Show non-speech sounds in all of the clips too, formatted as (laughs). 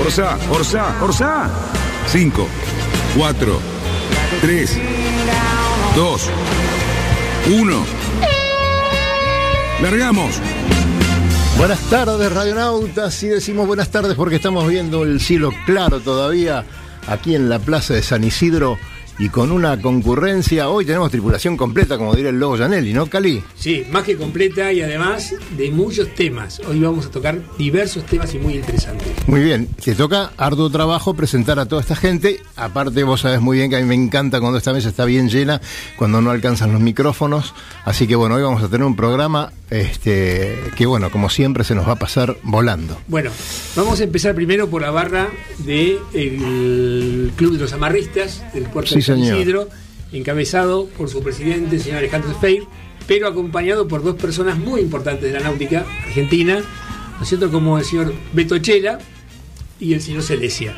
Orsá, Orsá, Orsá. 5, 4, 3, 2, 1. Largamos. Buenas tardes, radionautas. Y decimos buenas tardes porque estamos viendo el cielo claro todavía aquí en la plaza de San Isidro y con una concurrencia. Hoy tenemos tripulación completa, como diría el Lobo Janelli, ¿no, Cali? Sí, más que completa y además de muchos temas. Hoy vamos a tocar diversos temas y muy interesantes. Muy bien, te toca arduo trabajo presentar a toda esta gente. Aparte, vos sabés muy bien que a mí me encanta cuando esta mesa está bien llena, cuando no alcanzan los micrófonos. Así que bueno, hoy vamos a tener un programa este, que bueno, como siempre se nos va a pasar volando. Bueno, vamos a empezar primero por la barra del Club de los Amarristas del puerto Sí, de San señor. Isidro, encabezado por su presidente, el señor Alejandro Feir, pero acompañado por dos personas muy importantes de la náutica argentina, ¿no es cierto? Como el señor Beto Chela y el señor Celesia.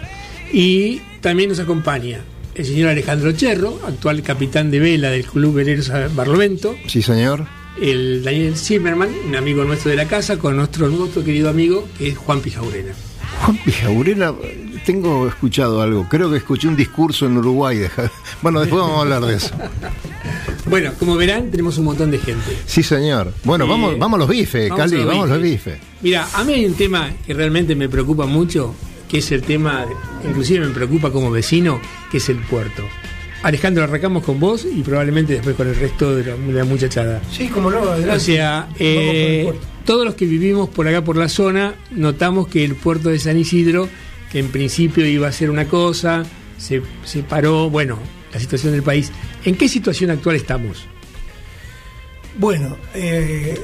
Y también nos acompaña el señor Alejandro Cherro, actual capitán de vela del Club Veleros Barlovento, Sí, señor. El Daniel Zimmerman, un amigo nuestro de la casa, con nuestro, nuestro querido amigo que es Juan Pijaurena. Juan Pijaurena, tengo escuchado algo. Creo que escuché un discurso en Uruguay. (laughs) Bueno, después vamos a hablar de eso. (laughs) Bueno, como verán, tenemos un montón de gente. Sí, señor. Bueno, Eh, vamos, vamos a los bifes, vamos a Cali, los vamos a los bifes. Mira, a mí hay un tema que realmente me preocupa mucho, que es el tema, inclusive me preocupa como vecino, que es el puerto. Alejandro, arrancamos con vos y probablemente después con el resto de la, de la muchachada. Sí, como no, adelante. O sea, eh, todos los que vivimos por acá por la zona notamos que el puerto de San Isidro, que en principio iba a ser una cosa, se, se paró, bueno, la situación del país. ¿En qué situación actual estamos? Bueno, eh,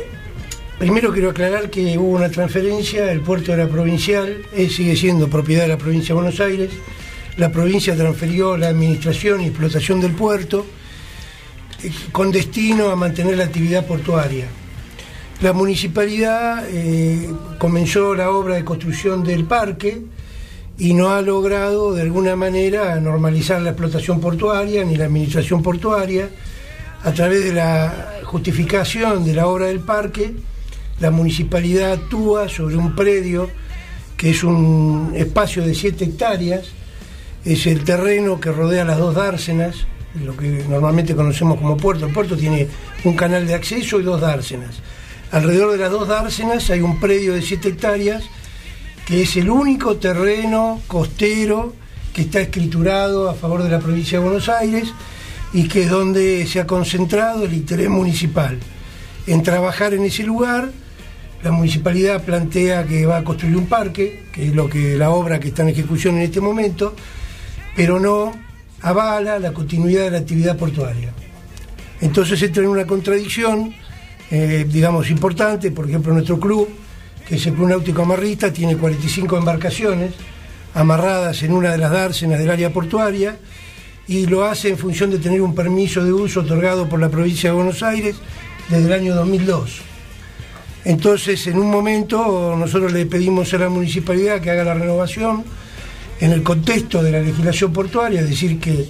primero quiero aclarar que hubo una transferencia, el puerto era provincial, eh, sigue siendo propiedad de la provincia de Buenos Aires. La provincia transfirió la administración y explotación del puerto eh, con destino a mantener la actividad portuaria. La municipalidad eh, comenzó la obra de construcción del parque y no ha logrado de alguna manera normalizar la explotación portuaria ni la administración portuaria. A través de la justificación de la obra del parque, la municipalidad actúa sobre un predio que es un espacio de 7 hectáreas, es el terreno que rodea las dos dársenas, lo que normalmente conocemos como puerto. El puerto tiene un canal de acceso y dos dársenas. Alrededor de las dos dársenas hay un predio de 7 hectáreas que es el único terreno costero que está escriturado a favor de la provincia de Buenos Aires y que es donde se ha concentrado el interés municipal. En trabajar en ese lugar, la municipalidad plantea que va a construir un parque, que es lo que la obra que está en ejecución en este momento, pero no avala la continuidad de la actividad portuaria. Entonces entra en una contradicción, eh, digamos, importante, por ejemplo, nuestro club, que es el Club Náutico Amarrista, tiene 45 embarcaciones amarradas en una de las dársenas del área portuaria y lo hace en función de tener un permiso de uso otorgado por la provincia de Buenos Aires desde el año 2002. Entonces, en un momento, nosotros le pedimos a la municipalidad que haga la renovación en el contexto de la legislación portuaria, es decir, que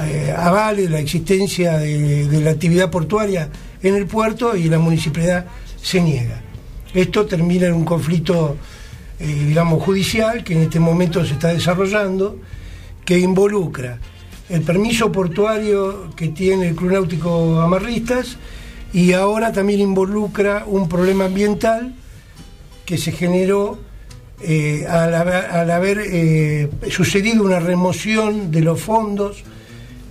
eh, avale la existencia de, la actividad portuaria en el puerto y la municipalidad se niega. Esto termina en un conflicto, eh, digamos, judicial que en este momento se está desarrollando, que involucra el permiso portuario que tiene el Club Náutico Amarristas y ahora también involucra un problema ambiental que se generó eh, al, haber, al haber, eh, sucedido una remoción de los fondos,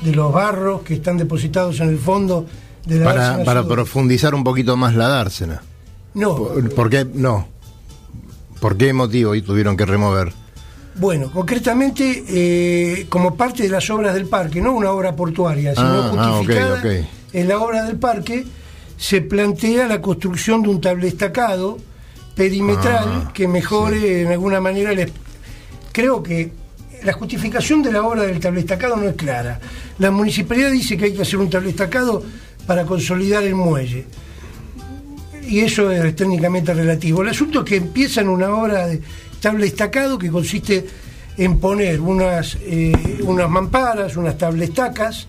de los barros que están depositados en el fondo de la Para, para profundizar un poquito más la dársena. No, ¿Por, por qué? No. ¿Por qué motivo y tuvieron que remover? bueno, concretamente eh, como parte de las obras del parque, no una obra portuaria, sino Ah, ah, ok, justificada ok. en la obra del parque, se plantea la construcción de un tablestacado perimetral Ah, que mejore en alguna manera el... Creo que la justificación de la obra del tablestacado no es clara. La municipalidad dice que hay que hacer un tablestacado para consolidar el muelle y eso es técnicamente relativo. El asunto es que empiezan una obra de tablestacado que consiste en poner unas, eh, unas mamparas, unas tablestacas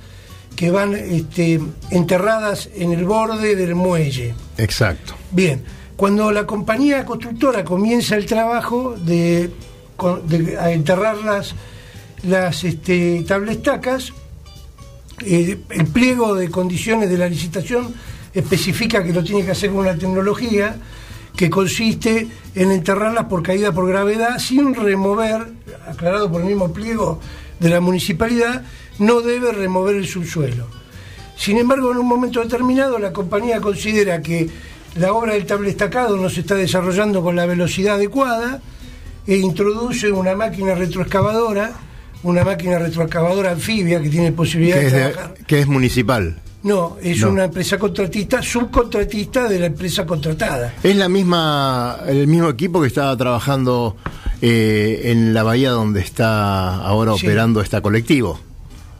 que van este, enterradas en el borde del muelle. Exacto. Bien, cuando la compañía constructora comienza el trabajo de, enterrar las, las este, tablestacas, eh, el pliego de condiciones de la licitación especifica que lo tiene que hacer con una tecnología que consiste en enterrarlas por caída por gravedad sin remover, aclarado por el mismo pliego de la municipalidad, no debe remover el subsuelo. Sin embargo, en un momento determinado la compañía considera que la obra del tablestacado no se está desarrollando con la velocidad adecuada e introduce una máquina retroexcavadora, una máquina retroexcavadora anfibia que tiene posibilidad Que de trabajar. que es municipal. No, es No. una empresa contratista, subcontratista de la empresa contratada. Es la misma, el mismo equipo que estaba trabajando eh, en la bahía donde está ahora Sí. operando esta colectivo.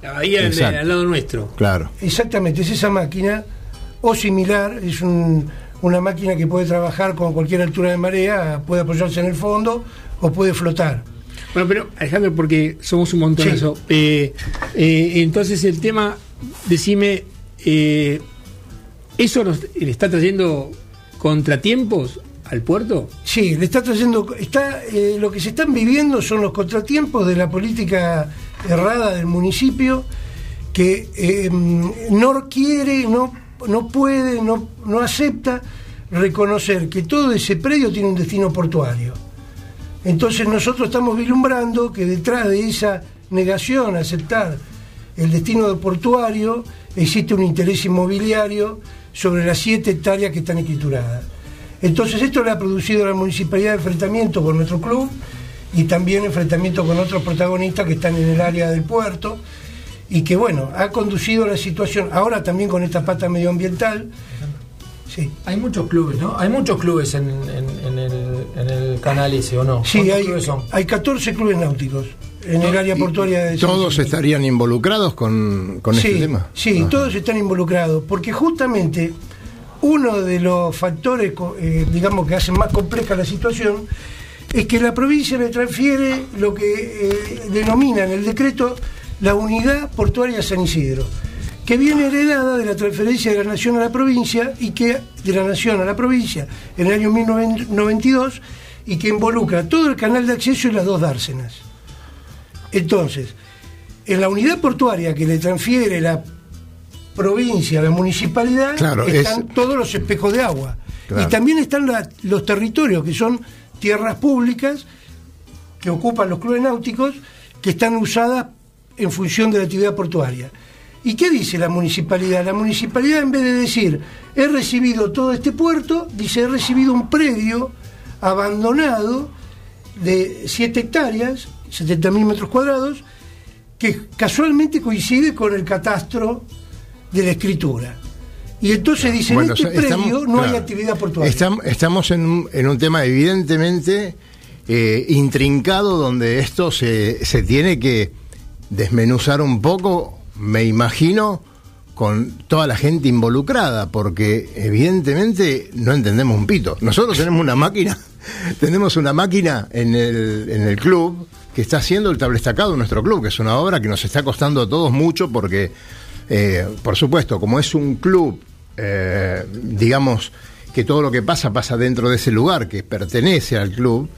La bahía al lado nuestro. Claro. Exactamente, es esa máquina o similar, es un- una máquina que puede trabajar con cualquier altura de marea, puede apoyarse en el fondo o puede flotar. Bueno, pero Alejandro, porque somos un montón Sí. de eso. eh, eh, entonces el tema, decime, eh, ¿eso nos, le está trayendo contratiempos al puerto? Sí, le está trayendo, está, eh, lo que se están viviendo son los contratiempos de la política errada del municipio que no quiere, no, no puede, no, no acepta reconocer que todo ese predio tiene un destino portuario. Entonces nosotros estamos vislumbrando que detrás de esa negación a aceptar el destino portuario existe un interés inmobiliario sobre las siete hectáreas que están escrituradas. Entonces esto le ha producido a la municipalidad enfrentamiento con nuestro club y también enfrentamiento con otros protagonistas que están en el área del puerto y que bueno, ha conducido a la situación, ahora también con esta pata medioambiental. Sí. Hay muchos clubes, ¿no? Hay muchos clubes en, en- en el, en el canal ese, ¿o no? Sí, ¿Cuántos hay, clubes son? hay 14 clubes náuticos en el área portuaria de ¿Todos estarían involucrados con, con sí, este tema? Sí, Ajá. todos están involucrados, porque justamente uno de los factores, eh, digamos, que hacen más compleja la situación, es que la provincia le transfiere lo que eh, denomina en el decreto la unidad portuaria San Isidro, que viene heredada de la transferencia de la nación a la provincia y que de la nación a la provincia en el año 1992 y que involucra todo el canal de acceso y las dos dársenas. Entonces, en la unidad portuaria que le transfiere la provincia a la municipalidad Claro, están es- todos los espejos de agua. Claro. Y también están la- los territorios que son tierras públicas que ocupan los clubes náuticos que están usadas en función de la actividad portuaria. ¿Y qué dice la municipalidad? La municipalidad en vez de decir he recibido todo este puerto, dice he recibido un predio abandonado de 7 hectáreas, 70.000 metros cuadrados, que casualmente coincide con el catastro de la escritura. Y entonces dice, Bueno, en este o sea, predio no hay actividad portuaria. estam- estamos en un, en un tema evidentemente eh, intrincado donde esto se, se tiene que desmenuzar un poco, me imagino, con toda la gente involucrada, porque evidentemente no entendemos un pito. Nosotros tenemos una máquina, (laughs) tenemos una máquina en el, en el club que está haciendo el tablestacado de nuestro club, que es una obra que nos está costando a todos mucho porque, eh, por supuesto, como es un club, eh, digamos, que todo lo que pasa pasa dentro de ese lugar que pertenece al club,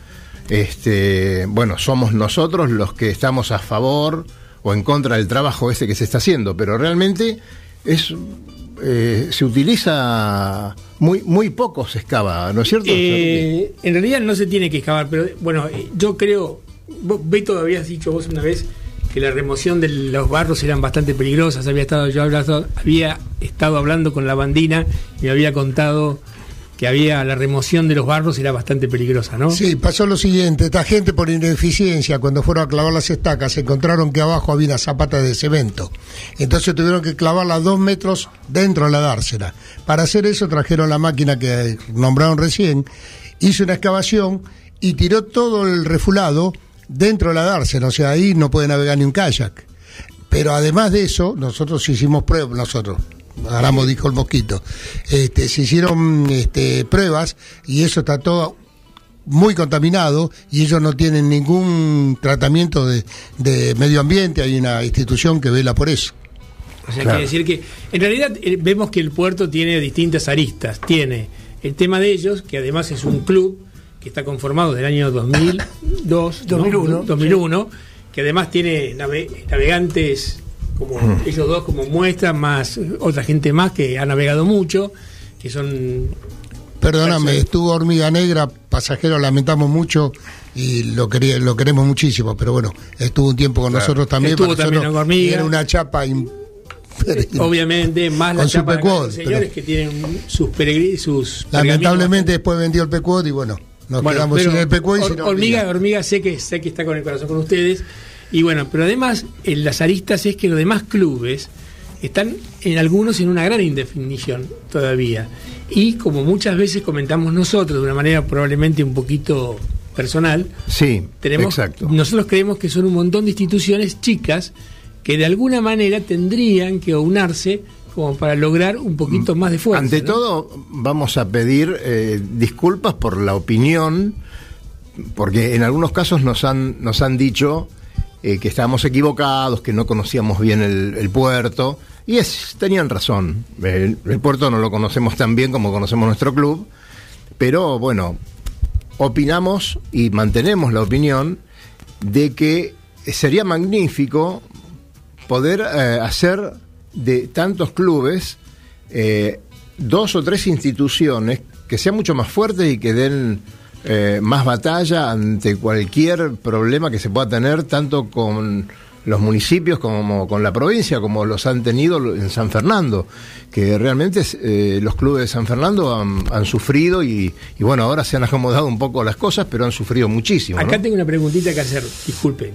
este, bueno, somos nosotros los que estamos a favor o en contra del trabajo ese que se está haciendo, pero realmente es eh, se utiliza muy muy poco se excava, ¿no es cierto? Eh, en realidad no se tiene que excavar, pero bueno, eh, yo creo, vos, Beto, habías dicho vos una vez que la remoción de los barros eran bastante peligrosas. Había estado yo hablando, había estado hablando con la bandina y me había contado que había la remoción de los barros era bastante peligrosa, ¿no? Sí, pasó lo siguiente, esta gente por ineficiencia, cuando fueron a clavar las estacas, encontraron que abajo había una zapata de cemento. Entonces tuvieron que clavarla dos metros dentro de la dársena. Para hacer eso trajeron la máquina que nombraron recién, hizo una excavación y tiró todo el refulado dentro de la dársena, o sea, ahí no puede navegar ni un kayak. Pero además de eso, nosotros hicimos pruebas, nosotros, Aramo dijo el mosquito, este, se hicieron este, pruebas y eso está todo muy contaminado y ellos no tienen ningún tratamiento de, de medio ambiente, hay una institución que vela por eso. O sea, Claro. quiere decir que en realidad eh, vemos que el puerto tiene distintas aristas. Tiene el tema de ellos, que además es un club que está conformado del año 2002, ¿no? 2001, 2001, que además tiene nave- navegantes como ellos dos como muestra, más eh, otra gente más que ha navegado mucho, que son Perdóname, estuvo Hormiga Negra, pasajero, lamentamos mucho y lo, quería, lo queremos muchísimo, pero bueno, estuvo un tiempo con nosotros también. Estuvo para también nosotros Hormiga. Era una chapa. in- (laughs) obviamente más la chapa de los señores pero- que tienen sus peregri- sus Lamentablemente después vendió el Pecuot y bueno, nos Bueno, quedamos sin el Pecuot y Hormiga. hormiga sé que sé que está con el corazón con ustedes. Y bueno, pero además en las aristas es que los demás clubes están en algunos en una gran indefinición todavía. Y como muchas veces comentamos nosotros, de una manera probablemente un poquito personal, Sí, tenemos, exacto. nosotros creemos que son un montón de instituciones chicas que de alguna manera tendrían que unarse como para lograr un poquito más de fuerza. Ante ¿no? todo, vamos a pedir eh, disculpas por la opinión, porque en algunos casos nos han, nos han dicho eh, que estábamos equivocados, que no conocíamos bien el, el puerto, y es, tenían razón. El, puerto no lo conocemos tan bien como conocemos nuestro club, pero bueno, opinamos y mantenemos la opinión de que sería magnífico poder eh, hacer de tantos clubes eh, dos o tres instituciones que sean mucho más fuertes y que den eh, más batalla ante cualquier problema que se pueda tener, tanto con los municipios como con la provincia, como los han tenido en San Fernando, que realmente eh, los clubes de San Fernando han, han sufrido y, y bueno, ahora se han acomodado un poco las cosas, pero han sufrido muchísimo. ¿no? Acá tengo una preguntita que hacer, disculpen.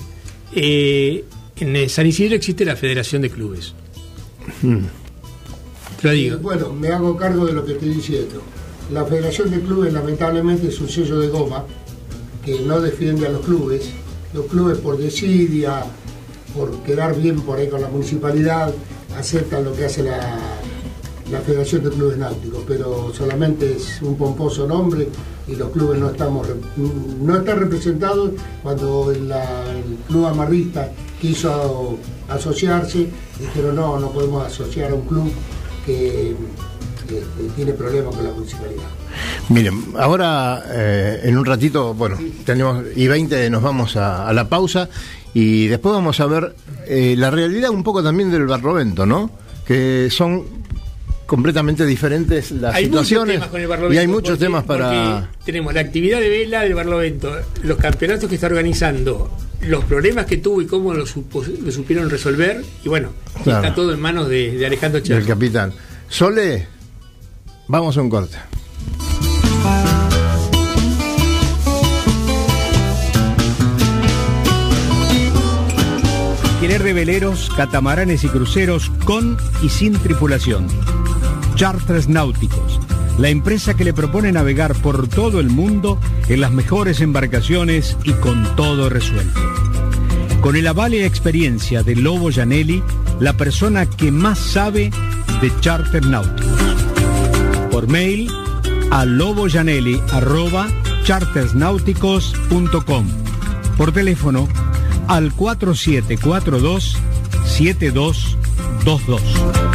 Eh, en San Isidro existe la Federación de Clubes. Te lo digo. Bueno, me hago cargo de lo que estoy diciendo. La Federación de Clubes lamentablemente es un sello de goma que no defiende a los clubes. Los clubes por desidia, por quedar bien por ahí con la municipalidad, aceptan lo que hace la, la Federación de Clubes Náuticos, pero solamente es un pomposo nombre y los clubes no estamos no están representados cuando el club amarrista quiso asociarse, dijeron no, no podemos asociar a un club que, que- que tiene problemas con la municipalidad. Miren, ahora eh, en un ratito, bueno, tenemos y 20 nos vamos a, a la pausa y después vamos a ver eh, la realidad un poco también del Barlovento, ¿no? Que son completamente diferentes las Hay muchos situaciones temas con el Barlovento. y hay muchos porque- temas para Tenemos la actividad de vela del Barlovento, los campeonatos que está organizando, los problemas que tuvo y cómo lo, supo- lo supieron resolver. Y bueno, Claro. está todo en manos de, de Alejandro del Chaco. capitán. Sole, vamos a un corte. Alquiler de veleros, catamaranes y cruceros con y sin tripulación. Charters Náuticos, la empresa que le propone navegar por todo el mundo en las mejores embarcaciones y con todo resuelto. Con el aval y experiencia de Lobo Janelli, la persona que más sabe de charter náuticos. Por mail a loboyanelli.chartersnáuticos.com. Por teléfono al 4742 7222.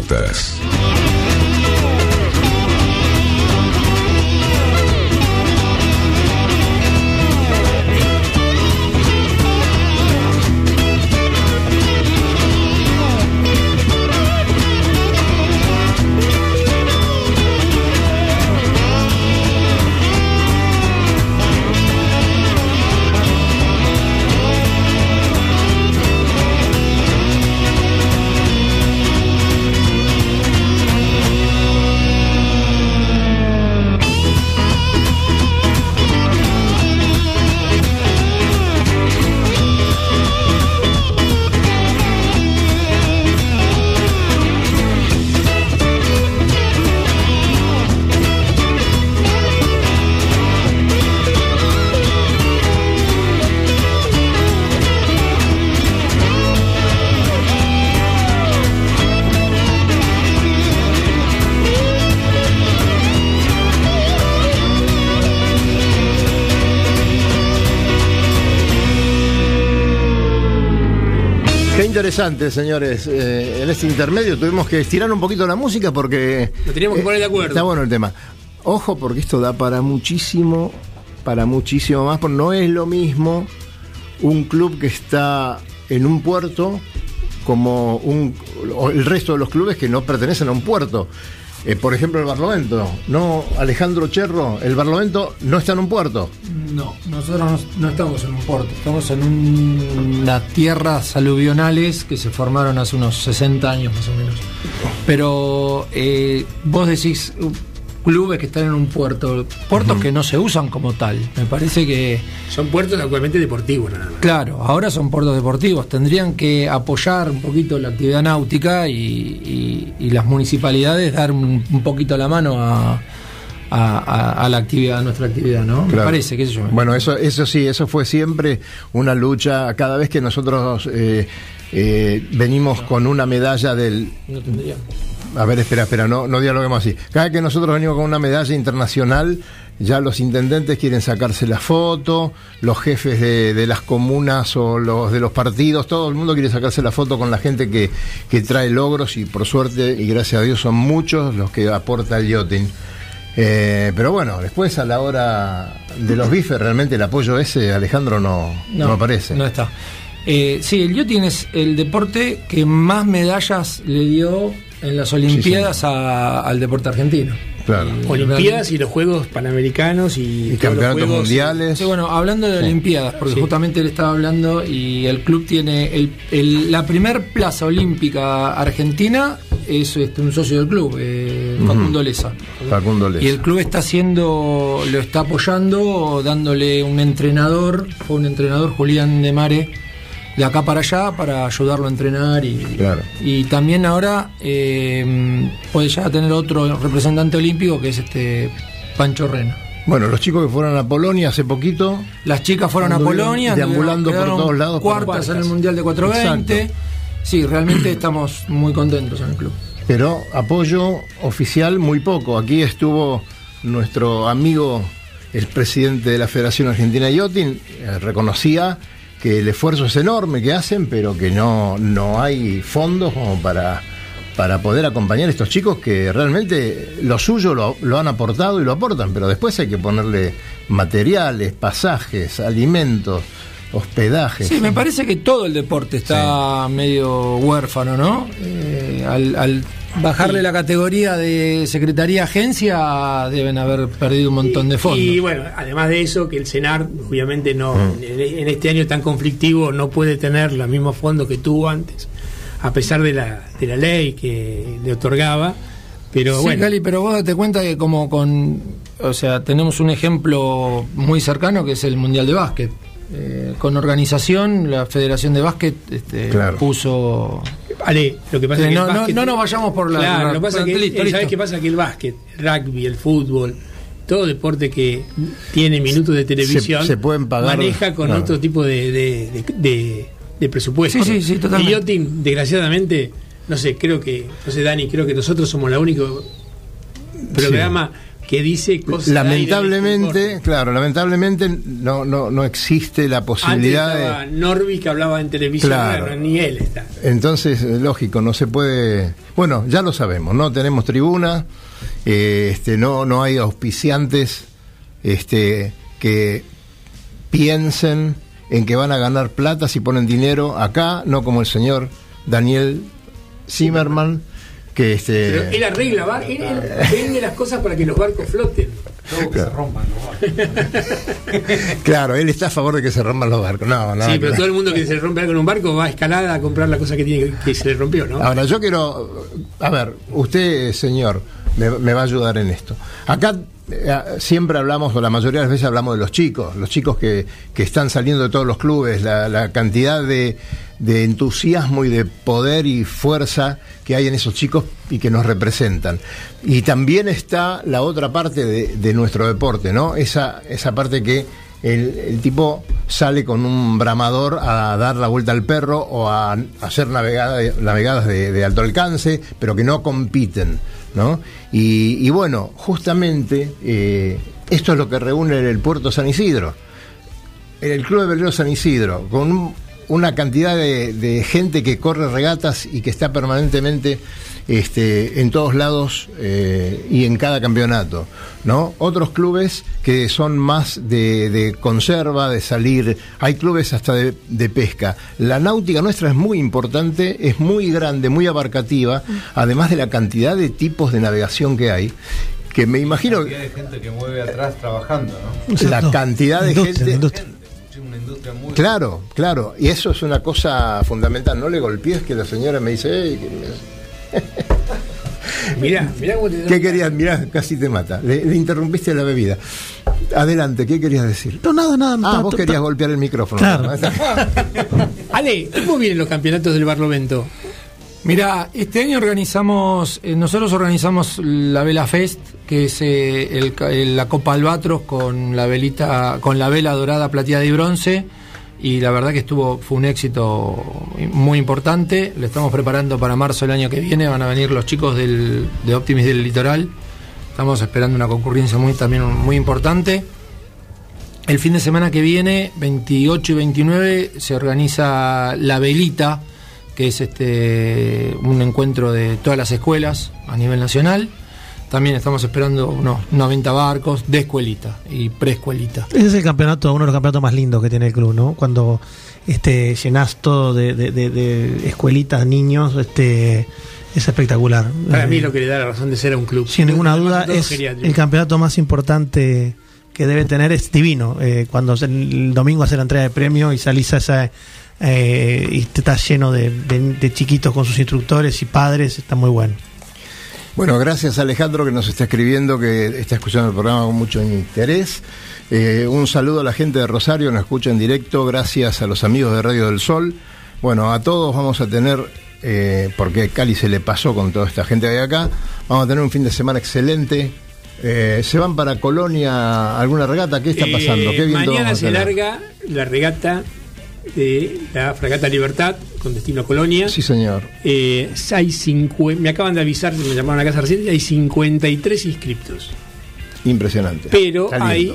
Radionautas. Interesante, señores. Eh, en este intermedio tuvimos que estirar un poquito la música porque. Nos teníamos que poner de acuerdo. Está bueno el tema. Ojo, porque esto da para muchísimo, para muchísimo más, porque no es lo mismo un club que está en un puerto como un, el resto de los clubes que no pertenecen a un puerto. Eh, por ejemplo, el Barlovento. No, Alejandro Cherro, el Barlovento no está en un puerto. No, nosotros no, estamos en un puerto, estamos en un- unas tierras aluvionales que se formaron hace unos 60 años más o menos. Pero eh, vos decís clubes que están en un puerto, puertos que no se usan como tal. Me parece que, Son puertos actualmente deportivos, nada más. claro, ahora son puertos deportivos, tendrían que apoyar un poquito la actividad náutica y, y- y las municipalidades dar un, un poquito la mano a, a- la actividad, a nuestra actividad, ¿no? Me parece, qué sé yo. Bueno, eso, eso sí, eso fue siempre una lucha. Cada vez que nosotros eh, eh, venimos con una medalla del. no tendría. A ver, espera, espera, no, no dialoguemos así. Cada vez que nosotros venimos con una medalla internacional, ya los intendentes quieren sacarse la foto, los jefes de, de las comunas o los de los partidos, todo el mundo quiere sacarse la foto con la gente que, que trae logros y por suerte y gracias a Dios son muchos los que aporta el yachting. Eh, pero bueno, después a la hora de los bifes, realmente el apoyo ese, Alejandro, no, no, aparece. No está. Eh, sí, el yachting es el deporte que más medallas le dio en las Olimpiadas a- al deporte argentino. Claro. Olimpiadas y los Juegos Panamericanos y, Y campeonatos juegos- mundiales. Sí, bueno, hablando de Sí. Olimpiadas, porque Sí. justamente él estaba hablando y el club tiene el, el- la primer plaza olímpica argentina es este, un socio del club, eh, Facundo Leza. Facundo Y Leza. el club está haciendo, lo está apoyando, dándole un entrenador, fue un entrenador, Julián de Mare, de acá para allá, para ayudarlo a entrenar y, Claro. y también ahora eh, puede ya tener otro representante olímpico que es este Pancho Rena. Bueno, los chicos que fueron a Polonia hace poquito, Las chicas fueron a Polonia, deambulando por todos lados cuartas en el. Mundial de 420. Exacto. Sí, realmente (clears throat) estamos muy contentos en el club. pero apoyo oficial muy poco. Aquí estuvo nuestro amigo, el presidente de la Federación Argentina de Yachting, eh, reconocía que el esfuerzo es enorme que hacen, pero que no, no hay fondos como para, para poder acompañar a estos chicos que realmente lo suyo lo, lo han aportado y lo aportan, pero después hay que ponerle materiales, pasajes, alimentos, hospedajes. Sí, me parece que todo el deporte está medio huérfano, ¿no? Eh, al, al bajarle la categoría de secretaría agencia deben haber perdido un montón de fondos. Y bueno, además de eso, que el CENAR obviamente no, Mm. en, en este año tan conflictivo no puede tener los mismos fondos que tuvo antes, a pesar de la, de la ley que le otorgaba. Pero sí, bueno, Gali, pero vos date cuenta que como con, o sea, tenemos un ejemplo muy cercano que es el Mundial de Básquet. Eh, con organización, la Federación de Básquet este, Claro. puso... Ale, lo que pasa que no, el no- básquet- no nos vayamos por la- Claro, la- lo que pasa es que, listo, ¿sabés listo. qué pasa? Que el básquet, el rugby, el fútbol, todo deporte que tiene minutos de televisión se pueden pagar, maneja con claro. otro tipo de, de, de- de- de presupuesto. Sí, sí, sí, totalmente. Y Yotin, desgraciadamente, no sé, creo que, no sé, Dani, creo que nosotros somos la único programa que dice cosas Lamentablemente, claro, lamentablemente no, no, no existe la Antes posibilidad estaba de... Norby que hablaba en televisión, Claro. ni él está. Entonces, eh, lógico, no se puede. Bueno, ya lo sabemos, no tenemos tribuna, eh, este, no, no hay auspiciantes este, que piensen en que van a ganar plata si ponen dinero acá, no como el señor Daniel Zimmerman, que este. Pero él arregla, bar- él, él vende las cosas para que los barcos floten. (laughs) Claro, él está a favor de que se rompan los barcos. No, no. sí, pero claro. todo el mundo que se le rompe algo en un barco va a escalada a comprar la cosa que tiene que, que se le rompió, ¿no? Ahora, yo quiero. A ver, usted, señor, me, me va a ayudar en esto. Acá eh, siempre hablamos, o la mayoría de las veces hablamos de los chicos, los chicos que, que están saliendo de todos los clubes, la, la cantidad de, de entusiasmo y de poder y fuerza que hay en esos chicos y que nos representan. Y también está la otra parte de, de nuestro deporte, ¿no? Esa, esa parte que el, el tipo sale con un bramador a dar la vuelta al perro o a hacer navegada- navegadas de, alto alcance, pero que no compiten, ¿no? Y, y bueno, justamente eh, esto es lo que reúne el puerto San Isidro el Club de Velero San Isidro, con un- una cantidad de, de gente que corre regatas y que está permanentemente este, en todos lados eh, y en cada campeonato, ¿no? Otros clubes que son más de, de conserva, de salir, hay clubes hasta de, de pesca. La náutica nuestra es muy importante, es muy grande, muy abarcativa, además de la cantidad de tipos de navegación que hay, que me imagino cantidad de gente que mueve atrás trabajando, ¿no? la cantidad de gente... muy Claro, claro, y eso es una cosa fundamental. No le golpees que la señora me dice, "Ey, que me- Mirá, (laughs) mirá cómo te ¿qué querías? Mirá, casi te mata. Le, le interrumpiste la bebida. Adelante, ¿qué querías decir? No, nada, nada. Ah, vos querías golpear el micrófono. Claro. (laughs) Ale, ¿cómo vienen los campeonatos del Barlovento? Mira, este año organizamos, eh, nosotros organizamos la Vela Fest, que es eh, el el- la Copa Albatros con la velita, con la vela dorada, plateada y bronce, y la verdad que estuvo, fue un éxito muy importante. Lo estamos preparando para marzo del año que viene, van a venir los chicos del, de Optimis del Litoral. Estamos esperando una concurrencia muy también muy importante. El fin de semana que viene, 28 y 29, se organiza la velita, que es este un encuentro de todas las escuelas a nivel nacional. También estamos esperando unos 90 barcos de escuelita y preescuelita. Ese es el campeonato, uno de los campeonatos más lindos que tiene el club, ¿no? Cuando este llenás todo de, de- de- de escuelitas, niños, este es espectacular. Para mí Eh, lo que le da la razón de ser a un club. sin ninguna duda es geriátrico. el campeonato más importante que debe tener es divino Eh, cuando el domingo hace la entrega de premios y salís a esa eh, y te estás lleno de, de- de chiquitos con sus instructores y padres está muy bueno Bueno, gracias Alejandro que nos está escribiendo, que está escuchando el programa con mucho interés. Eh, un saludo a la gente de Rosario, nos escucha en directo, gracias a los amigos de Radio del Sol. Bueno, a todos vamos a tener, eh, porque Cali se le pasó con toda esta gente que hay acá, vamos a tener un fin de semana excelente. Eh, ¿Se van para Colonia alguna regata? ¿Qué está Eh, pasando? ¿Qué viento mañana se larga la regata de la Fragata Libertad con destino a Colonia. Sí, señor. Eh, hay cincu- me acaban de avisar, me llamaron a casa recién, hay 53 inscriptos. Impresionante. Pero hay,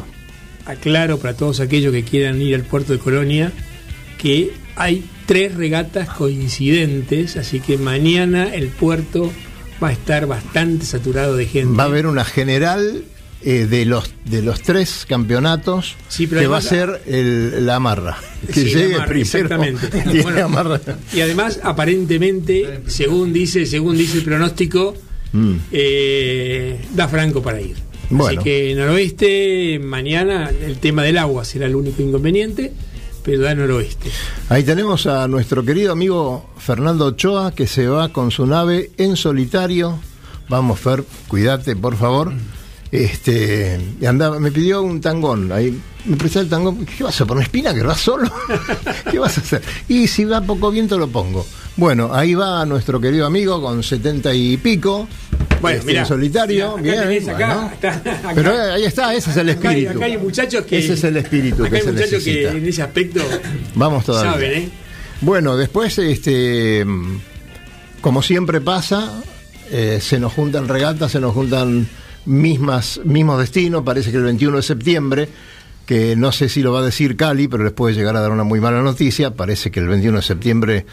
aclaro para todos aquellos que quieran ir al puerto de Colonia, que hay tres regatas coincidentes, así que mañana el puerto va a estar bastante saturado de gente. Va a haber una general eh, de los de los tres campeonatos Sí, que va a ser el- la amarra. Que Sí, llegue amarra, primero. exactamente. (laughs) Bueno, amarra. Y además, aparentemente, según dice, según dice el pronóstico, Mm. eh, da franco para ir. Bueno. Así que noroeste, mañana el tema del agua será el único inconveniente, pero da noroeste. Ahí tenemos a nuestro querido amigo Fernando Ochoa que se va con su nave en solitario. Vamos, Fer, cuídate, por favor. Este, andaba, me pidió un tangón. Ahí me prestó el tangón. ¿Qué vas a poner espina que vas solo? (laughs) ¿Qué vas a hacer? Y si va poco viento lo pongo. Bueno, ahí va nuestro querido amigo con setenta y pico. Bueno, este, en solitario. acá bien, tenés, acá, bueno. está- acá- Pero eh, ahí está, ese es el hay- espíritu. Acá hay muchachos que. Ese es el espíritu acá que hay se muchachos que en ese aspecto Vamos todavía. saben, ¿eh? Bueno, después, este, como siempre pasa, eh, se nos juntan regatas, se nos juntan mismas, mismos destinos. Parece que el 21 de septiembre, que no sé si lo va a decir Cali, pero les puede llegar a dar una muy mala noticia. Parece que el 21 de septiembre,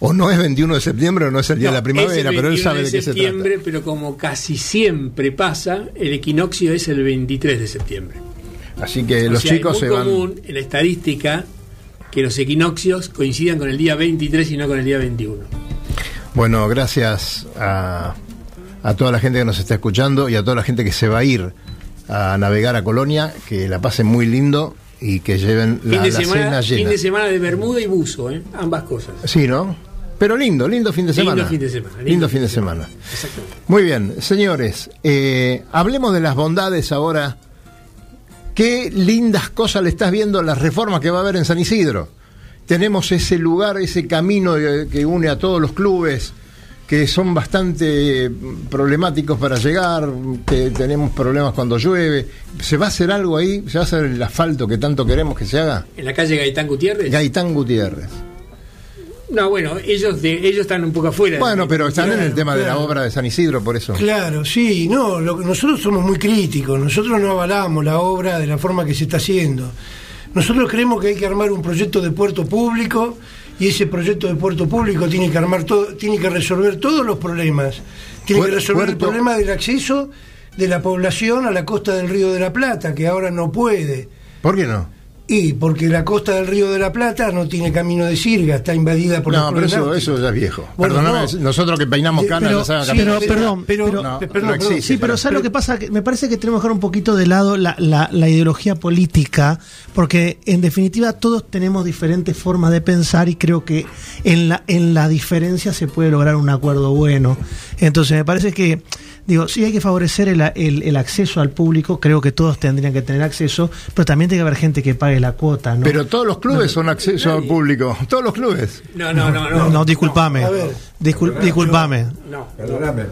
o no es 21 de septiembre, o no es el día de la primavera, pero él 21 sabe de qué se trata. septiembre, pero como casi siempre pasa, el equinoccio es el 23 de septiembre. Así que O los sea, chicos es se muy van. común en la estadística que los equinoccios coincidan con el día 23 y no con el día 21. Bueno, gracias a, a toda la gente que nos está escuchando y a toda la gente que se va a ir a navegar a Colonia, que la pasen muy lindo y que lleven la, fin, de la semana, cena fin llena. de semana de Bermuda y buzo, ¿eh? ambas cosas. Sí, ¿no? Pero lindo, lindo fin de Lindo semana. fin de semana, Lindo, lindo fin de semana. Exactamente. Muy bien, señores, eh, hablemos de las bondades ahora. Qué lindas cosas le estás viendo a las reformas que va a haber en San Isidro. Tenemos ese lugar, ese camino eh, que une a todos los clubes que son bastante mm, problemáticos para llegar, que tenemos problemas cuando llueve. ¿Se va a hacer algo ahí? ¿Se va a hacer el asfalto que tanto queremos que se haga? En la calle Gaitán Gutiérrez. Gaitán Gutiérrez. no, bueno, ellos de, ellos están un poco afuera. Bueno, pero están en el Claro, tema de la obra de San Isidro, por eso. Claro, sí, no, lo- nosotros somos muy críticos, nosotros no avalamos la obra de la forma que se está haciendo. Nosotros creemos que hay que armar un proyecto de puerto público y ese proyecto de puerto público tiene que armar todo, tiene que resolver todos los problemas. Tiene que resolver el problema del acceso de la población a la costa del Río de la Plata, que ahora no puede. ¿Por qué no? Y porque la costa del Río de la Plata no tiene camino de sirga, está invadida por No, los pero eso, eso ya es viejo. Bueno, Perdóname, no. nosotros que peinamos canas pero- ya saben sí. Pero, perdón, pero- No, no perdón. existe. Sí, pero ¿sabes lo que pasa? Me parece que tenemos que dejar un poquito de lado la, la- la ideología política, porque en definitiva todos tenemos diferentes formas de pensar y creo que en la, en la diferencia se puede lograr un acuerdo bueno. Entonces me parece que, digo, sí hay que favorecer el, el- el acceso al público, creo que todos tendrían que tener acceso, pero también tiene que haber gente que pague la cuota. ¿no? Pero todos los clubes son acceso al público. Todos los clubes. No, no, no, no, no. no, disculpame. A ver. Discul- disculpame. No. Perdóname.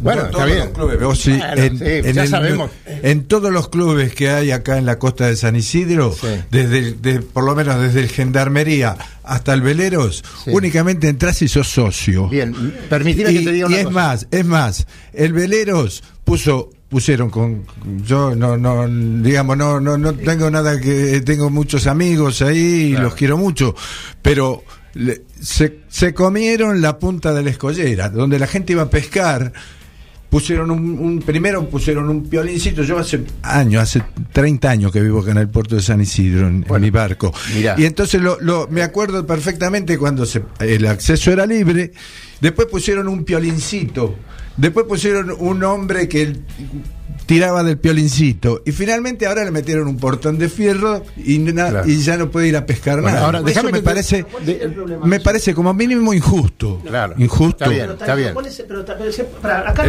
Bueno, No está todos bien. los clubes, vos sí, Bueno, en, sí, en ya el- sabemos. en todos los clubes que hay acá en la costa de San Isidro, Sí. desde el- de- por lo menos desde el Gendarmería hasta el Veleros, Sí. únicamente entras y sos socio. Bien, permitime y, que te diga y una es cosa. más, es más, el Veleros puso pusieron con yo no no digamos no no no tengo nada que tengo muchos amigos ahí y los quiero mucho pero le- se, se comieron la punta de la escollera donde la gente iba a pescar pusieron un, un- primero pusieron un piolincito yo hace años hace 30 años que vivo acá en el puerto de San Isidro en, en mi barco mirá. y entonces lo, lo- me acuerdo perfectamente cuando se, el acceso era libre después pusieron un piolincito después pusieron un hombre que tiraba del piolincito y finalmente ahora le metieron un portón de fierro y, na- Claro. y ya no puede ir a pescar Bueno, nada ahora, Eso déjame me te- parece de- me parece como mínimo injusto Claro. injusto Está bien, está bien.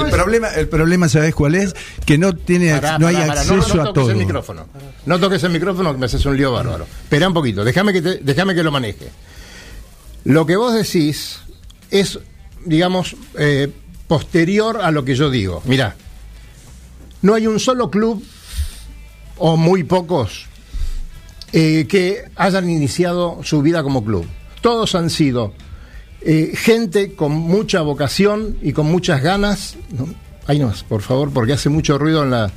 el problema, el problema, ¿sabes cuál es? Que no tiene, Pará, no hay pará, pará, acceso no, no a toques todo. el micrófono. No toques el micrófono que me haces un lío bárbaro. Espera un poquito, déjame que, te- déjame que lo maneje. Lo que vos decís es, digamos, eh, posterior a lo que yo digo. Mirá, no hay un solo club, o muy pocos, eh, que hayan iniciado su vida como club. Todos han sido eh, gente con mucha vocación y con muchas ganas. ¿no? Ahí no, por favor, porque hace mucho ruido en la.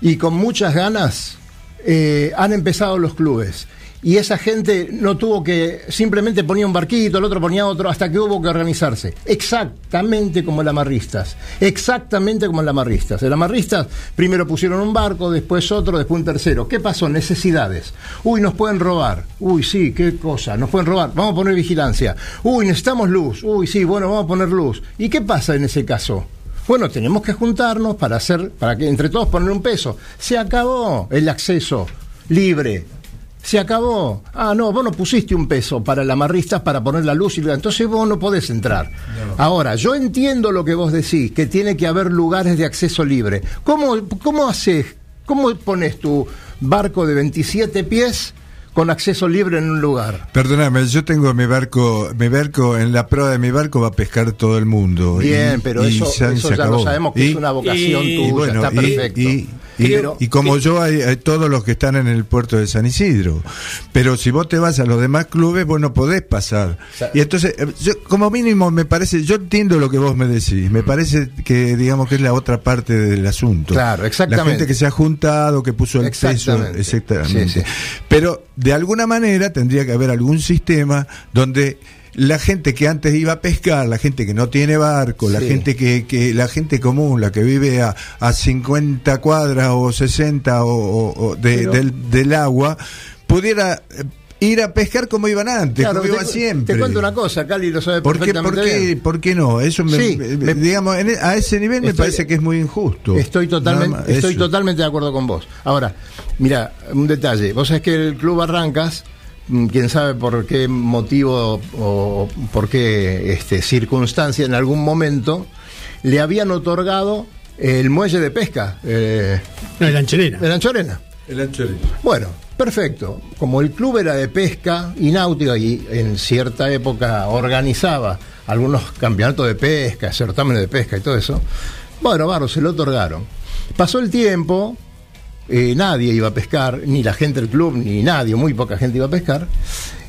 Y con muchas ganas eh, han empezado los clubes. Y esa gente no tuvo que, simplemente ponía un barquito, el otro ponía otro, hasta que hubo que organizarse. Exactamente como el Amarristas. Exactamente como el Amarristas. El Amarristas primero pusieron un barco, después otro, después un tercero. ¿Qué pasó? Necesidades. Uy, nos pueden robar. Uy, sí, qué cosa. Nos pueden robar. Vamos a poner vigilancia. Uy, necesitamos luz. Uy, sí, bueno, vamos a poner luz. ¿Y qué pasa en ese caso? Bueno, tenemos que juntarnos para hacer, para que entre todos poner un peso. Se acabó el acceso libre se acabó. Ah, no, vos no pusiste un peso para el amarristas para poner la luz y entonces vos no podés entrar. Ahora, yo entiendo lo que vos decís, que tiene que haber lugares de acceso libre. ¿Cómo, cómo haces, cómo pones tu barco de 27 pies con acceso libre en un lugar. Perdóname, yo tengo mi barco, mi barco, en la proa de mi barco va a pescar todo el mundo. Bien, pero eso, ya, lo sabemos que es una vocación tuya, está perfecto. Y, como yo, hay, todos los que están en el puerto de San Isidro. Pero si vos te vas a los demás clubes, vos no podés pasar. y entonces, eh, yo, como mínimo, me parece, yo entiendo lo que vos me decís. Me parece que, digamos, que es la otra parte del asunto. Claro, exactamente. La gente que se ha juntado, que puso el peso. Exactamente. Pero, de alguna manera, tendría que haber algún sistema donde la gente que antes iba a pescar, la gente que no tiene barco, la gente que, que, la gente común, la que vive a, a 50 cuadras o 60 o, del, agua, pudiera eh, ir a pescar como iban antes, como iban siempre. Te cuento una cosa, Cali lo sabe ¿Por qué, por qué, ¿Por qué no? Eso me, digamos, e, a ese nivel me parece que es muy injusto. Estoy totalmente, estoy totalmente de acuerdo con vos. Ahora, mira, un detalle. Vos sabés que el Club Barrancas Mm, quién sabe por qué motivo o por qué este, circunstancia en algún momento le habían otorgado el muelle de pesca. Eh, no, el Anchorena. El Anchorena. El Anchorena. Bueno, perfecto. Como el club era de pesca y náutica y en cierta época organizaba algunos campeonatos de pesca, certámenes de pesca y todo eso, bueno, Barro, se lo otorgaron. Pasó el tiempo, eh, nadie iba a pescar, ni la gente del club, ni nadie, muy poca gente iba a pescar.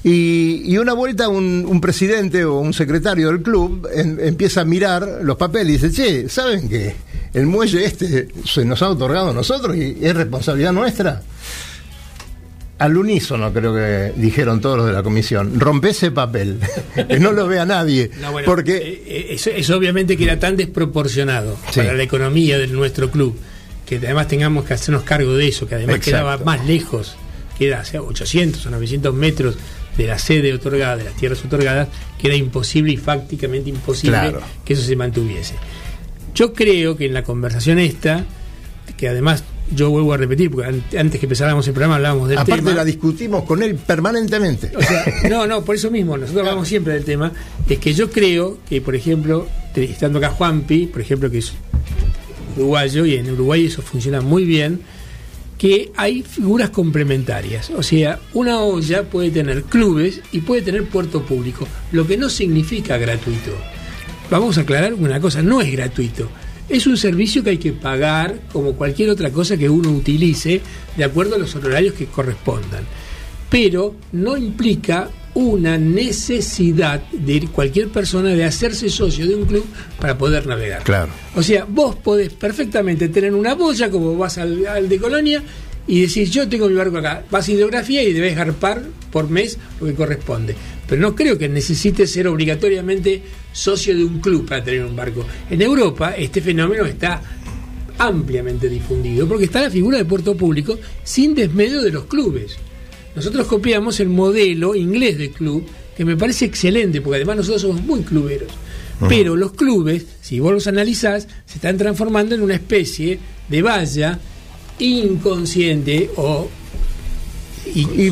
Y, una vuelta un, presidente o un secretario del club empieza a mirar los papeles y dice, che, ¿saben que el muelle este se nos ha otorgado a nosotros y es responsabilidad nuestra? Al unísono creo que dijeron todos los de la comisión, rompe ese papel, (laughs) que no lo vea nadie. porque eh, eh, eso, obviamente que era tan desproporcionado para la economía de nuestro club que además tengamos que hacernos cargo de eso, que además quedaba más lejos, queda a 800 o 900 metros de la sede otorgada, de las tierras otorgadas, que era imposible y fácticamente imposible que eso se mantuviese. Yo creo que en la conversación esta, que además yo vuelvo a repetir, porque antes que empezáramos el programa hablábamos del tema. Aparte la discutimos con él permanentemente. (laughs) no, no, por eso mismo, nosotros hablamos siempre del tema, es que yo creo que, por ejemplo, estando acá Juanpi, por ejemplo, que es uruguayo, y en Uruguay eso funciona muy bien, que hay figuras complementarias. O sea, una olla puede tener clubes y puede tener puerto público, lo que no significa gratuito. Vamos a aclarar una cosa, no es gratuito. Es un servicio que hay que pagar como cualquier otra cosa que uno utilice de acuerdo a los horarios que correspondan. Pero no implica una necesidad de cualquier persona de hacerse socio de un club para poder navegar. Claro. O sea, vos podés perfectamente tener una boya como vas al, de Colonia y decís, yo tengo mi barco acá, vas a hidrografía y debes garpar por mes lo que corresponde. Pero no creo que necesites ser obligatoriamente socio de un club para tener un barco. En Europa este fenómeno está ampliamente difundido porque está la figura de puerto público sin desmedio de los clubes. Nosotros copiamos el modelo inglés de club, que me parece excelente, porque además nosotros somos muy cluberos. Pero los clubes, si vos los analizás, se están transformando en una especie de valla inconsciente o y,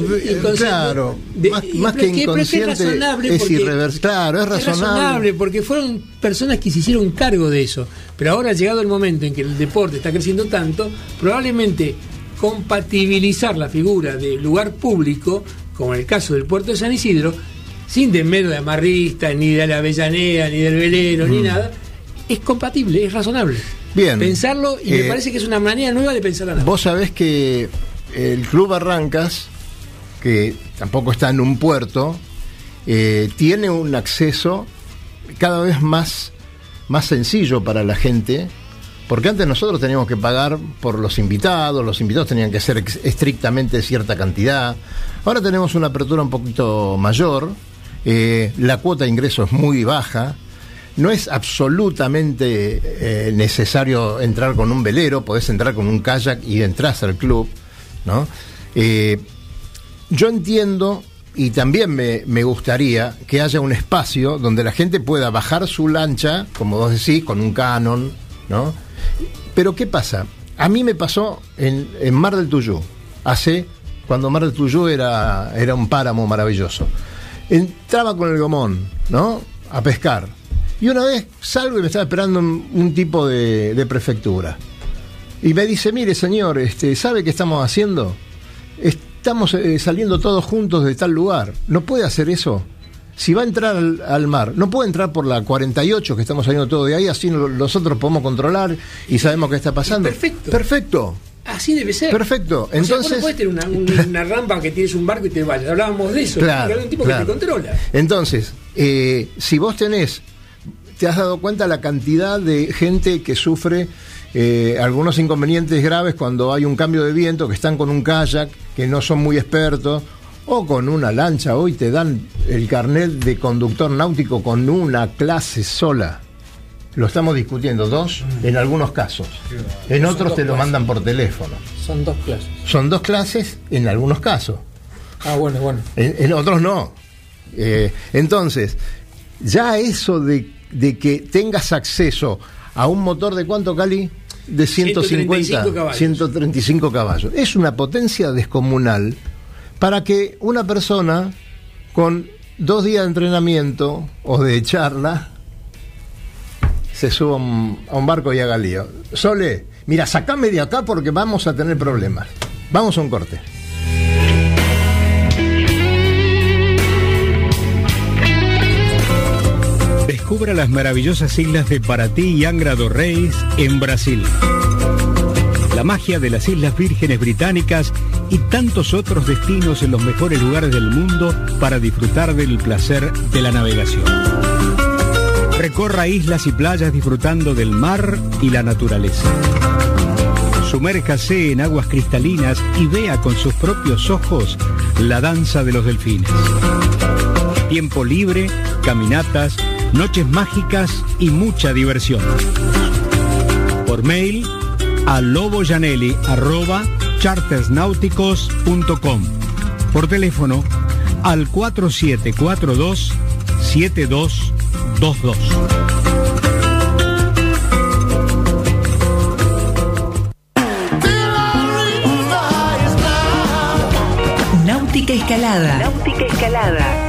claro, más, que inconsciente es, razonable es irreversible. Claro, es razonable. es razonable. porque fueron personas que se hicieron cargo de eso. Pero ahora ha llegado el momento en que el deporte está creciendo tanto, probablemente compatibilizar la figura de lugar público, como en el caso del puerto de San Isidro, sin desmero de amarrista, ni de la avellanea, ni del velero, ni mm. nada, es compatible, es razonable. Bien. Pensarlo, y me eh, parece que es una manera nueva de pensar nada. Vos sabés que el Club Barrancas, que tampoco está en un puerto, eh, tiene un acceso cada vez más, más sencillo para la gente Porque antes nosotros teníamos que pagar por los invitados, los invitados tenían que ser estrictamente cierta cantidad. Ahora tenemos una apertura un poquito mayor, eh, la cuota de ingreso es muy baja, no es absolutamente eh, necesario entrar con un velero, podés entrar con un kayak y entras al club, ¿no? Eh, yo entiendo y también me gustaría que haya un espacio donde la gente pueda bajar su lancha, como vos decís, con un canon, ¿no? Pero ¿qué pasa? A mí me pasó en, Mar del Tuyú, hace, cuando Mar del Tuyú era, era un páramo maravilloso. Entraba con el gomón, ¿no? A pescar. Y una vez salgo y me estaba esperando un, un tipo de, de prefectura. Y me dice, mire señor, este, ¿sabe qué estamos haciendo? Estamos eh, saliendo todos juntos de tal lugar. ¿No puede hacer eso? Si va a entrar al, al mar, no puede entrar por la 48 que estamos saliendo todos de ahí, así no- nosotros podemos controlar y sabemos qué está pasando. Perfecto. Perfecto. Así debe ser. Perfecto. O sea, Entonces, no puedes tener una, un- (laughs) una rampa que tienes un barco y te vayas. Hablábamos de eso. Claro, hay un tipo claro. que te controla. Entonces, eh, si vos tenés, te has dado cuenta la cantidad de gente que sufre eh, algunos inconvenientes graves cuando hay un cambio de viento, que están con un kayak, que no son muy expertos, o con una lancha. Hoy te dan el carnet de conductor náutico con una clase sola. Lo estamos discutiendo, dos en algunos casos. En otros te lo clases. mandan por teléfono. Son dos clases. Son dos clases en algunos casos. Ah, bueno, bueno. En, en otros no. Eh, entonces, ya eso de, de que tengas acceso a un motor de cuánto, Cali? De 150, 135 caballos. 135 caballos. Es una potencia descomunal para que una persona con dos días de entrenamiento o de charla se suba a un, barco y haga lío. Sole, mira, sacame de acá porque vamos a tener problemas. Vamos a un corte. Descubra las maravillosas islas de Paraty y Angra do Reis en Brasil. La magia de las Islas Vírgenes Británicas y tantos otros destinos en los mejores lugares del mundo para disfrutar del placer de la navegación. Recorra islas y playas disfrutando del mar y la naturaleza. Sumérjase en aguas cristalinas y vea con sus propios ojos la danza de los delfines. Tiempo libre, caminatas, noches mágicas y mucha diversión. Por mail a loboyanelli.chartersnáuticos.com. Por teléfono al 4742 7222. Náutica Escalada. Náutica Escalada.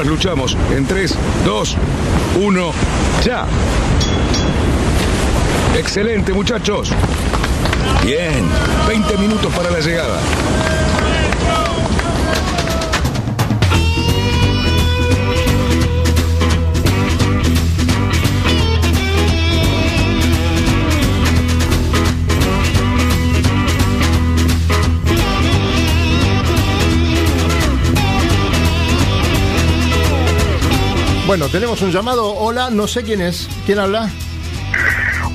Trasluchamos en 3, 2, 1, ya. Excelente, muchachos. Bien, 20 minutos para la llegada. Bueno, tenemos un llamado. Hola, no sé quién es. ¿Quién habla?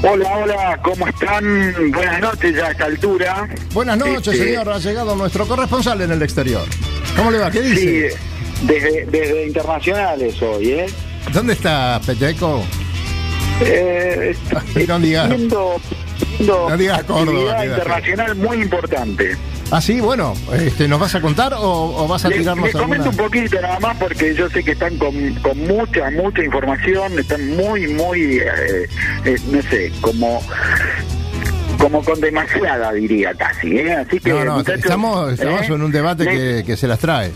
Hola, hola, ¿cómo están? Buenas noches ya a esta altura. Buenas noches, Este, señor. Ha llegado nuestro corresponsal en el exterior. ¿Cómo le va? ¿Qué dice? Sí, desde, desde internacionales hoy, ¿eh? ¿Dónde está Peteco? Eh, (laughs) no digas. Viendo, viendo No digas Córdoba, actividad internacional muy importante. Ah, sí, bueno, este, ¿nos vas a contar o, o vas a Les, tirarnos les comento alguna? un poquito nada más porque yo sé que están con, con mucha, mucha información, están muy, muy, eh, eh, no sé, como como con demasiada diría casi, ¿eh? Así que No, no, muchachos, estamos, estamos ¿eh? en un debate que, que se las trae.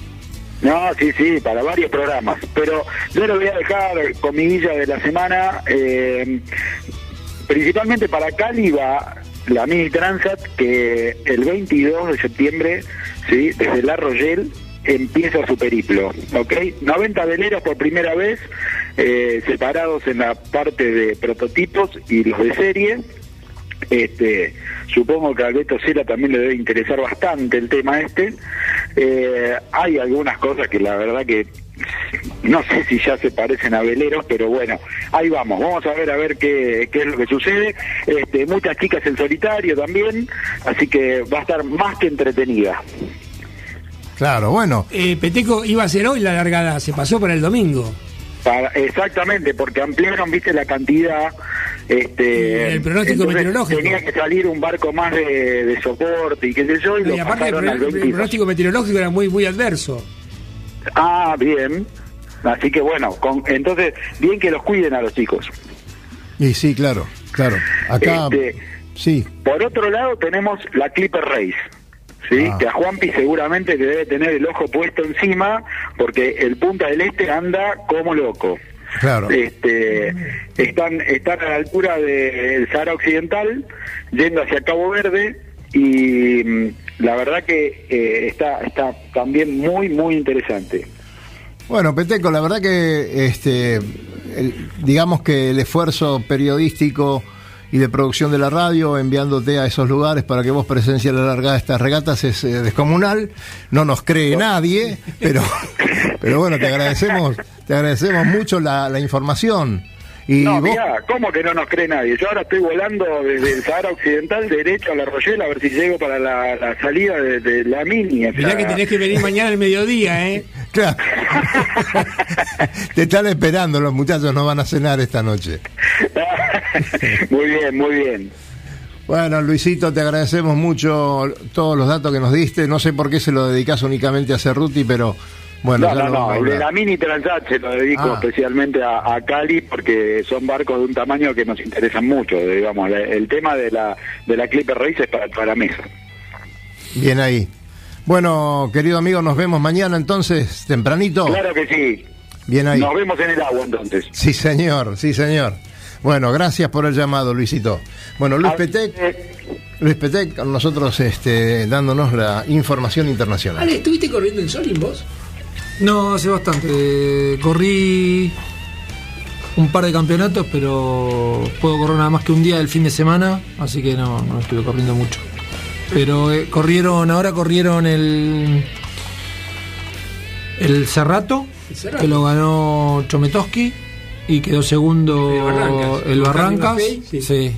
No, sí, sí, para varios programas. Pero yo lo voy a dejar comidilla de la semana. eh, principalmente para Cali va la mini Transat que el 22 de septiembre, sí, desde La Royel empieza su periplo, ¿ok? 90 veleros por primera vez, eh, separados en la parte de prototipos y los de serie. Este, supongo que a Alberto Sela también le debe interesar bastante el tema este. Eh, hay algunas cosas que la verdad que (laughs) no sé si ya se parecen a veleros, pero bueno, ahí vamos, vamos a ver a ver qué, qué es lo que sucede. Este, muchas chicas en solitario también, así que va a estar más que entretenida. Claro, bueno. Eh, Peteco iba a ser hoy la largada, se pasó para el domingo. Para, exactamente, porque ampliaron, viste, la cantidad. Este, El pronóstico meteorológico. Tenía que salir un barco más de, de soporte y qué sé yo, y, lo aparte el, pro- el 22. pronóstico meteorológico era muy, muy adverso. Ah, bien. Así que bueno, con, entonces, bien que los cuiden a los chicos. Y sí, claro, claro. Acá, Este, sí. Por otro lado, tenemos la Clipper Race. ¿Sí? Ah. Que a Juanpi seguramente le debe tener el ojo puesto encima porque el Punta del Este anda como loco. Claro. Este, están, están a la altura del Sahara Occidental, yendo hacia Cabo Verde, y mm, la verdad que eh, está, está también muy, muy interesante. Bueno, Peteco, la verdad que este, el- digamos que el esfuerzo periodístico y de producción de la radio, enviándote a esos lugares para que vos presencies la largada de estas regatas es eh, descomunal. No nos cree nadie, pero, (laughs) pero bueno, te agradecemos, te agradecemos mucho la, la información. Y no, vos, mirá, ¿cómo que no nos cree nadie? Yo ahora estoy volando desde el Sahara Occidental derecho a la Royela a ver si llego para la, la salida de, de la mini. o Mirá que tenés que venir mañana al mediodía, ¿eh? (laughs) Claro. te están esperando, los muchachos no van a cenar esta noche. (laughs) muy bien, muy bien. Bueno, Luisito, te agradecemos mucho todos los datos que nos diste. No sé por qué se lo dedicas únicamente a Cerruti, pero bueno, no, no, no, el de la mini Transat se lo dedico Ah. especialmente a, a Cali porque son barcos de un tamaño que nos interesan mucho, digamos. la- El tema de la, de la Clipper Race es para, para la mesa. Bien ahí. Bueno, querido amigo, nos vemos mañana entonces, tempranito. Claro que sí. Bien ahí. Nos vemos en el agua entonces. Sí, señor, sí, señor. Bueno, gracias por el llamado, Luisito. Bueno, Luis Petec, Luis Petec, con nosotros este, dándonos la información internacional. Ale, ¿estuviste corriendo en Solin vos? No, hace bastante. Corrí un par de campeonatos, pero puedo correr nada más que un día del fin de semana, así que no, no estuve corriendo mucho. Pero eh, corrieron, ahora corrieron el el Cerrato, El Cerrato. que lo ganó Chometoski y quedó segundo El Barrancas. el sí.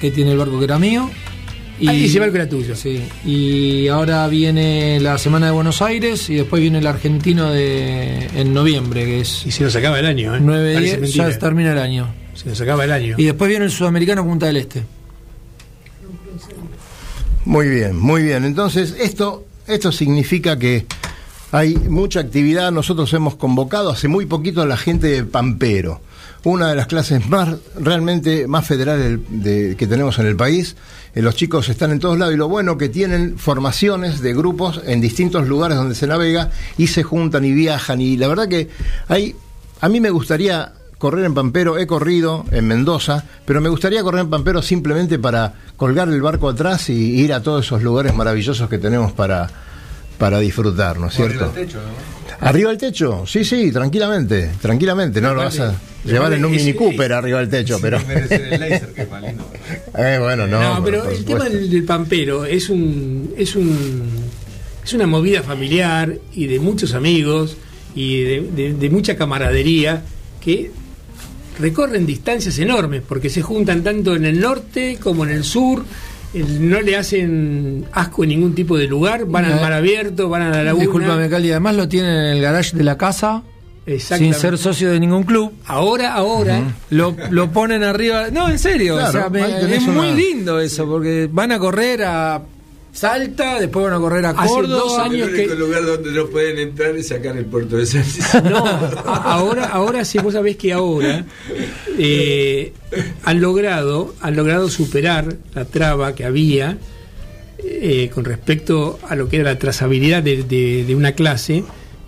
que tiene el barco que era mío. Y ese barco era tuyo. Sí. Y ahora viene la semana de Buenos Aires y después viene el argentino de en noviembre, que es Y se nos acaba el año, ¿eh? 9 Parece 10, mentira. ya termina el año. Se nos acaba el año. Y después viene el sudamericano Punta del Este. Muy bien, muy bien. Entonces, esto, esto significa que hay mucha actividad. Nosotros hemos convocado hace muy poquito a la gente de Pampero, una de las clases más realmente más federales de- que tenemos en el país. Eh, los chicos están en todos lados y lo bueno que tienen formaciones de grupos en distintos lugares donde se navega y se juntan y viajan. Y la verdad que hay, a mí me gustaría correr en Pampero, he corrido en Mendoza, pero me gustaría correr en Pampero simplemente para colgar el barco atrás y ir a todos esos lugares maravillosos que tenemos para, para disfrutar, ¿no es cierto? Arriba del techo, ¿no? ¿Arriba del techo? Sí, sí, tranquilamente, tranquilamente. No lo vas a llevar en un es- Mini Cooper arriba del techo, pero... Merecer el laser, que es más lindo. (laughs) Eh, bueno, no. No, pero el tema supuesto. del, del pampero es un, es un es una movida familiar y de muchos amigos y de, de- de mucha camaradería que recorren distancias enormes porque se juntan tanto en el norte como en el sur. No le hacen asco en ningún tipo de lugar, van al mar abierto, van a la laguna. Disculpame, Cali, además lo tienen en el garage de la casa. Sin ser socio de ningún club. Ahora, ahora. Lo, lo ponen arriba. No, en serio. Claro, o sea, me- ahí tenés es muy lindo eso, porque van a correr a Salta, después van a correr a Hace Córdoba. dos años el que- único lugar donde no pueden entrar es sacar el puerto de San No, ahora, ahora sí, vos sabés que ahora eh, han logrado, han logrado superar la traba que había eh, con respecto a lo que era la trazabilidad de, de- de una clase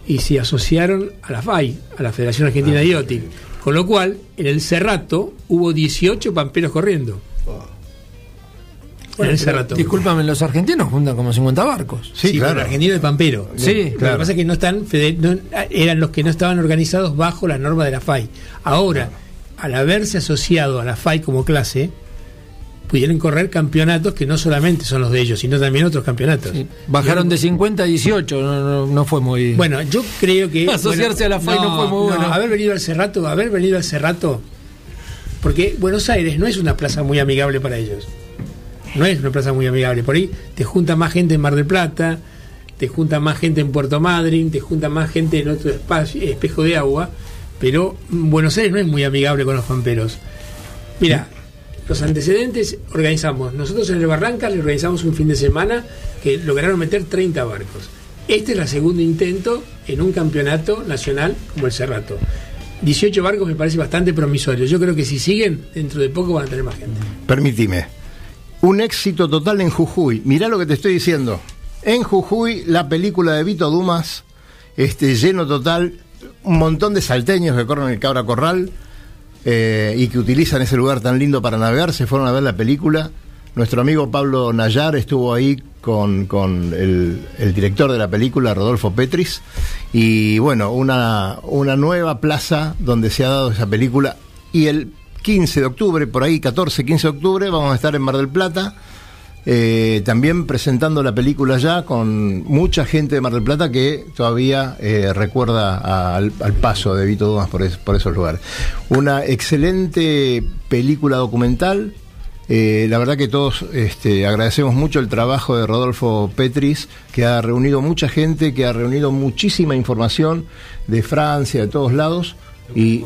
y se asociaron a la FAI, a la Federación Argentina de IOTIC. Con lo cual, en el Cerrato hubo 18 pamperos corriendo. En el Cerrato. Discúlpame, los argentinos juntan como 50 barcos. Sí, pero el argentino de Pampero. Sí, Lo claro. que pasa es que no están no- eran los que no estaban organizados bajo las normas de la FAI. Ahora, al haberse asociado a la FAI como clase, pudieron correr campeonatos que no solamente son los de ellos, sino también otros campeonatos. Bajaron de 50 a 18, no, no, no fue muy. Bueno, yo creo que Asociarse bueno, a la FAI no, fue muy bueno. Haber venido al Cerrato, haber venido al Cerrato, porque Buenos Aires no es una plaza muy amigable para ellos. No es una plaza muy amigable. Por ahí te junta más gente en Mar del Plata, te junta más gente en Puerto Madryn, te junta más gente en otro espacio, espejo de agua, pero Buenos Aires no es muy amigable con los pamperos. Mira, los antecedentes organizamos, nosotros en el Barranca le organizamos un fin de semana que lograron meter 30 barcos. Este es el segundo intento en un campeonato nacional como el Cerrato. 18 barcos me parece bastante promisorio. Yo creo que si siguen, dentro de poco van a tener más gente. Permitime. Un éxito total en Jujuy. Mirá lo que te estoy diciendo. En Jujuy, la película de Vito Dumas, este, lleno total, un montón de salteños que corren el Cabra Corral eh, y que utilizan ese lugar tan lindo para navegar, se fueron a ver la película. Nuestro amigo Pablo Nayar estuvo ahí con, con el, director de la película, Rodolfo Petris, y bueno, una, una nueva plaza donde se ha dado esa película. Y el 15 de octubre, por ahí 14, 15 de octubre, vamos a estar en Mar del Plata. eh, también presentando la película ya con mucha gente de Mar del Plata que todavía eh, recuerda al, al paso de Vito Dumas por, es- por esos lugares. Una excelente película documental. eh, la verdad que todos este, agradecemos mucho el trabajo de Rodolfo Petris, que ha reunido mucha gente, que ha reunido muchísima información de Francia, de todos lados. Y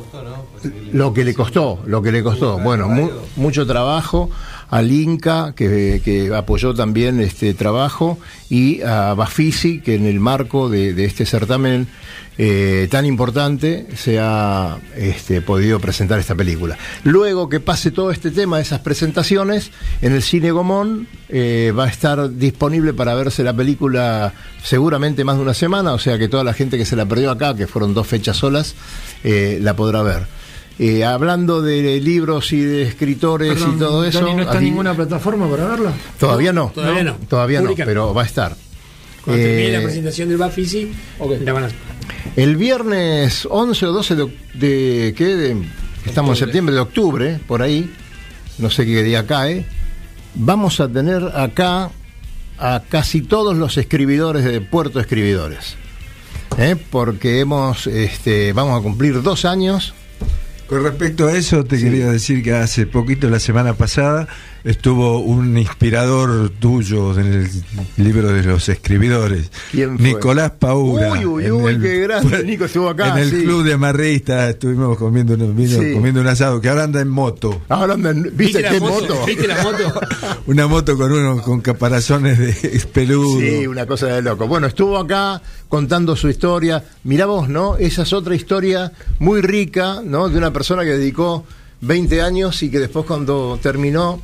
lo que le costó, lo que le costó. Bueno, mu- mucho trabajo al Inca, que, que apoyó también este trabajo, y a Bafisi, que en el marco de, este certamen eh, tan importante se ha este, podido presentar esta película. Luego que pase todo este tema esas presentaciones, en el Cine Gomón eh, va a estar disponible para verse la película seguramente más de una semana, o sea que toda la gente que se la perdió acá, que fueron dos fechas solas, eh, la podrá ver. Eh, hablando de libros y de escritores Perdón, y todo eso, Dani, ¿no está aquí- ninguna plataforma para verla? todavía no, todavía no. todavía no, pero va a estar. Cuando termine la Eh, presentación del Bafisi, la van a el viernes 11 o 12 de, de ¿qué? De- estamos en septiembre de octubre, por ahí, no sé qué día cae, vamos a tener acá a casi todos los escribidores de Puerto Escribidores. ¿eh? Porque hemos, este, vamos a cumplir dos años. Con respecto a eso, te quería decir que hace poquito, la semana pasada, estuvo un inspirador tuyo en el libro de los escribidores, ¿Quién fue? Nicolás Paura. Uy, uy, en uy, el- qué grande, Nico estuvo acá. en el sí. club de Amarrista estuvimos comiendo, un- vino- Sí. comiendo un asado, que ahora anda en moto. Ahora andan- ¿viste, ¿Viste qué moto? moto? ¿Viste la moto? (laughs) Una moto con uno con caparazones de (laughs) peludo. Sí, una cosa de loco. Bueno, estuvo acá contando su historia. Mirá vos, ¿no? Esa es otra historia muy rica, ¿no? De una persona que dedicó 20 años y que después cuando terminó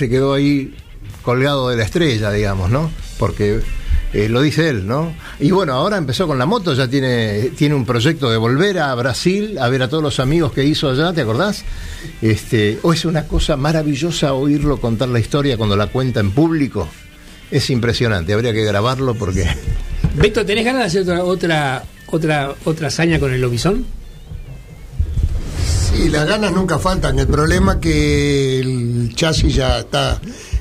se quedó ahí colgado de la estrella, digamos, ¿no? Porque eh, lo dice él, ¿no? Y bueno, ahora empezó con la moto, ya tiene, tiene un proyecto de volver a Brasil a ver a todos los amigos que hizo allá, ¿te acordás? Este, o es una cosa maravillosa oírlo contar la historia cuando la cuenta en público. Es impresionante, habría que grabarlo porque... Beto, ¿tenés ganas de hacer otra otra otra, otra hazaña con el lobizón? Sí, las ganas nunca faltan. El problema es que el chasis ya está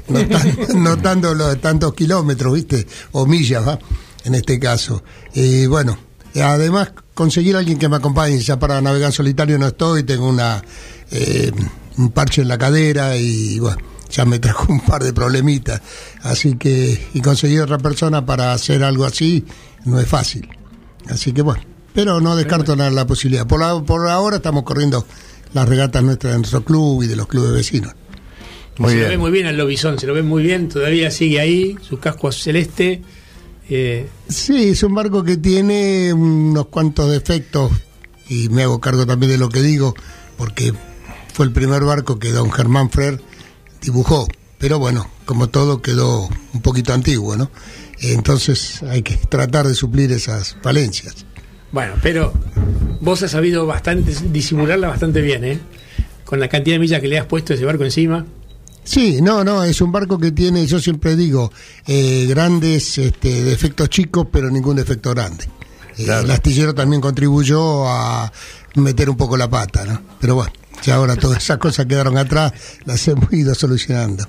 notan- (laughs) notando los tantos kilómetros, ¿viste? O millas, ¿va? En este caso. Y bueno, además conseguir a alguien que me acompañe. Ya para navegar solitario no estoy, tengo una eh, un parche en la cadera y bueno, ya me trajo un par de problemitas. Así que, y conseguir otra persona para hacer algo así no es fácil. Así que bueno, pero no descarto la, la posibilidad. Por, la- por ahora estamos corriendo las regatas nuestras de nuestro club y de los clubes vecinos. Muy se bien. lo ve muy bien al lobizón, se lo ve muy bien, todavía sigue ahí, su casco celeste. eh, Sí, es un barco que tiene unos cuantos defectos y me hago cargo también de lo que digo, porque fue el primer barco que don Germán Frer dibujó. Pero bueno, como todo quedó un poquito antiguo, ¿no? Entonces hay que tratar de suplir esas falencias. Bueno, pero vos has sabido bastante disimularla bastante bien, ¿eh? Con la cantidad de millas que le has puesto a ese barco encima. Sí, no, no, es un barco que tiene, yo siempre digo, eh, grandes este, defectos chicos, pero ningún defecto grande. Eh, El astillero también contribuyó a meter un poco la pata, ¿no? Pero bueno, ya ahora todas esas cosas quedaron atrás, las hemos ido solucionando.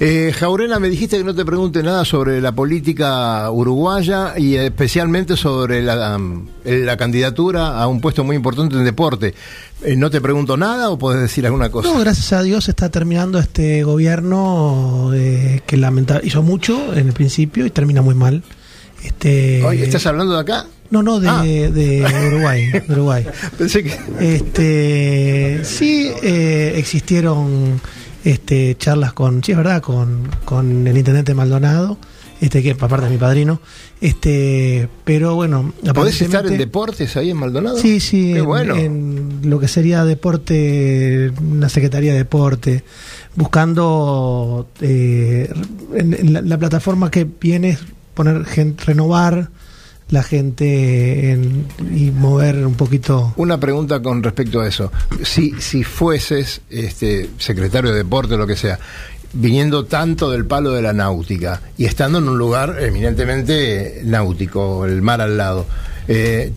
Eh, Jaurena, me dijiste que no te pregunte nada sobre la política uruguaya y especialmente sobre la, la candidatura a un puesto muy importante en deporte. Eh, ¿No te pregunto nada o puedes decir alguna cosa? No, gracias a Dios está terminando este gobierno eh, que lamentable hizo mucho en el principio y termina muy mal. Este, Oye, ¿Estás hablando de acá? No, no, de, Ah. de Uruguay. de Uruguay. (laughs) Pensé que... Este, sí, eh, existieron este, charlas con, sí, es verdad, con, con el intendente Maldonado, este que aparte es mi padrino, este, pero bueno, ¿Podés estar en deportes ahí en Maldonado? Sí, sí, Qué en, bueno. en lo que sería deporte, una secretaría de deporte, buscando eh, en, en la, la plataforma que viene es poner gente, renovar la gente en- y mover un poquito. Una pregunta con respecto a eso. Si, si fueses este, secretario de deporte o lo que sea, viniendo tanto del palo de la náutica y estando en un lugar eminentemente náutico, el mar al lado, eh,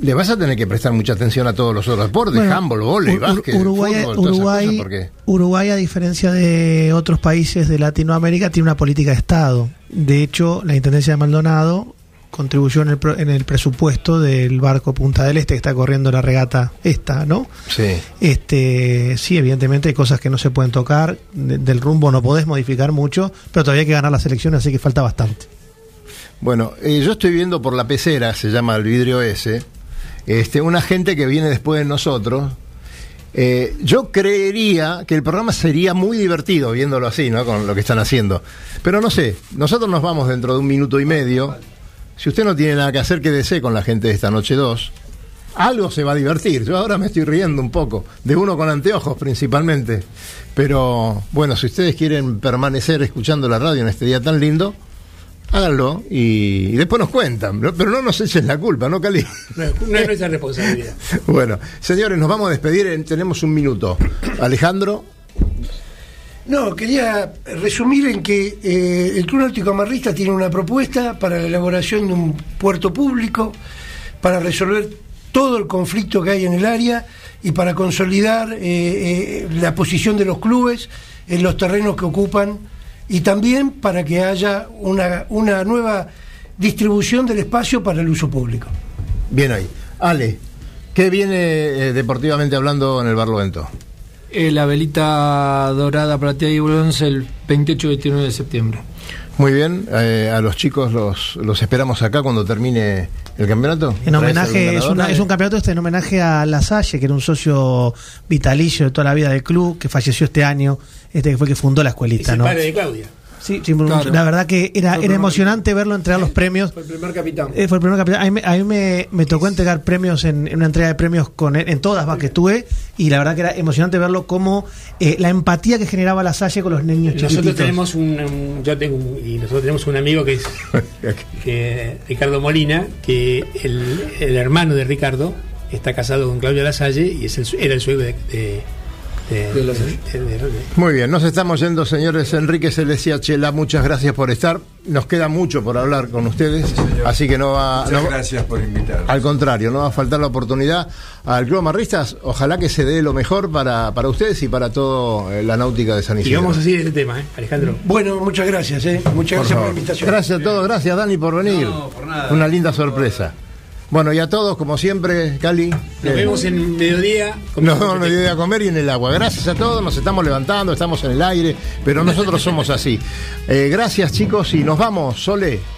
le vas a tener que prestar mucha atención a todos los otros deportes, Bueno, handball, volei, Ur- básquet, Uruguay, fútbol, Uruguay, cosas, Uruguay, a diferencia de otros países de Latinoamérica, tiene una política de Estado. De hecho, la Intendencia de Maldonado contribuyó en el, en el presupuesto del barco Punta del Este que está corriendo la regata esta, ¿no? sí. Este, sí, evidentemente hay cosas que no se pueden tocar, de- del rumbo no podés modificar mucho, pero todavía hay que ganar las elecciones, así que falta bastante. Bueno, eh, yo estoy viendo por la pecera, se llama el vidrio ese, este, una gente que viene después de nosotros. Eh, yo creería que el programa sería muy divertido viéndolo así, ¿no? Con lo que están haciendo. Pero no sé, nosotros nos vamos dentro de un minuto y medio. Si usted no tiene nada que hacer, quédese con la gente de esta noche 2. Algo se va a divertir. Yo ahora me estoy riendo un poco, de uno con anteojos principalmente. Pero bueno, si ustedes quieren permanecer escuchando la radio en este día tan lindo, háganlo y, y después nos cuentan. Pero no nos echen la culpa, ¿no, Cali? No, es- no es nuestra responsabilidad. (laughs) Bueno, señores, nos vamos a despedir. en- tenemos un minuto. Alejandro. No, quería resumir en que eh, el Club Náutico Amarrista tiene una propuesta para la elaboración de un puerto público, para resolver todo el conflicto que hay en el área y para consolidar eh, eh, la posición de los clubes en los terrenos que ocupan y también para que haya una, una nueva distribución del espacio para el uso público. Bien ahí. Ale, ¿qué viene deportivamente hablando en el Barlovento? Eh, la velita dorada, plateada y bronce el 28 y 29 de septiembre. Muy bien, eh, a los chicos los, los esperamos acá cuando termine el campeonato. En ¿Traes homenaje, es, una- ganador? es un campeonato este en homenaje a La Salle, que era un socio vitalicio de toda la vida del club, que falleció este año, este que fue que fundó la Es escuelita, el ¿no? padre de Claudia. Sí, sí, Claro. la verdad que era, emocionante verlo entregar los premios. Fue el primer capitán. Eh, fue el primer capitán. A mí, me- a mí me, me tocó entregar premios en, en una entrega de premios con él, en todas va, que estuve, y la verdad que era emocionante verlo como eh, la empatía que generaba la Salle con los niños Nosotros chiquititos. tenemos un, un- yo tengo un- y nosotros tenemos un amigo que es (laughs) que- Ricardo Molina, que el, el hermano de Ricardo está casado con Claudia Lasalle y es el, era el suegro de, de, de- De Lasalle. de- de- de- Muy bien, nos estamos yendo, señores. Enrique Celestia Chela, muchas gracias por estar. Nos queda mucho por hablar con ustedes, así que no va. Muchas no- gracias por invitarnos. Al contrario, no va a faltar la oportunidad al Club Amarristas. Ojalá que se dé lo mejor para, para ustedes y para toda la náutica de San y Isidro. vamos a seguir este tema, ¿eh? Alejandro. Bueno, muchas gracias, ¿eh? muchas Por gracias por la invitación. Gracias a todos, gracias Dani por venir. No, por nada. Una linda sorpresa. Bueno, y a todos, como siempre, Cali. Nos eh, vemos en mediodía. Nos vemos al mediodía a comer y en el agua. Gracias a todos, nos estamos levantando, estamos en el aire, pero nosotros somos así. Eh, gracias chicos y nos vamos, Sole.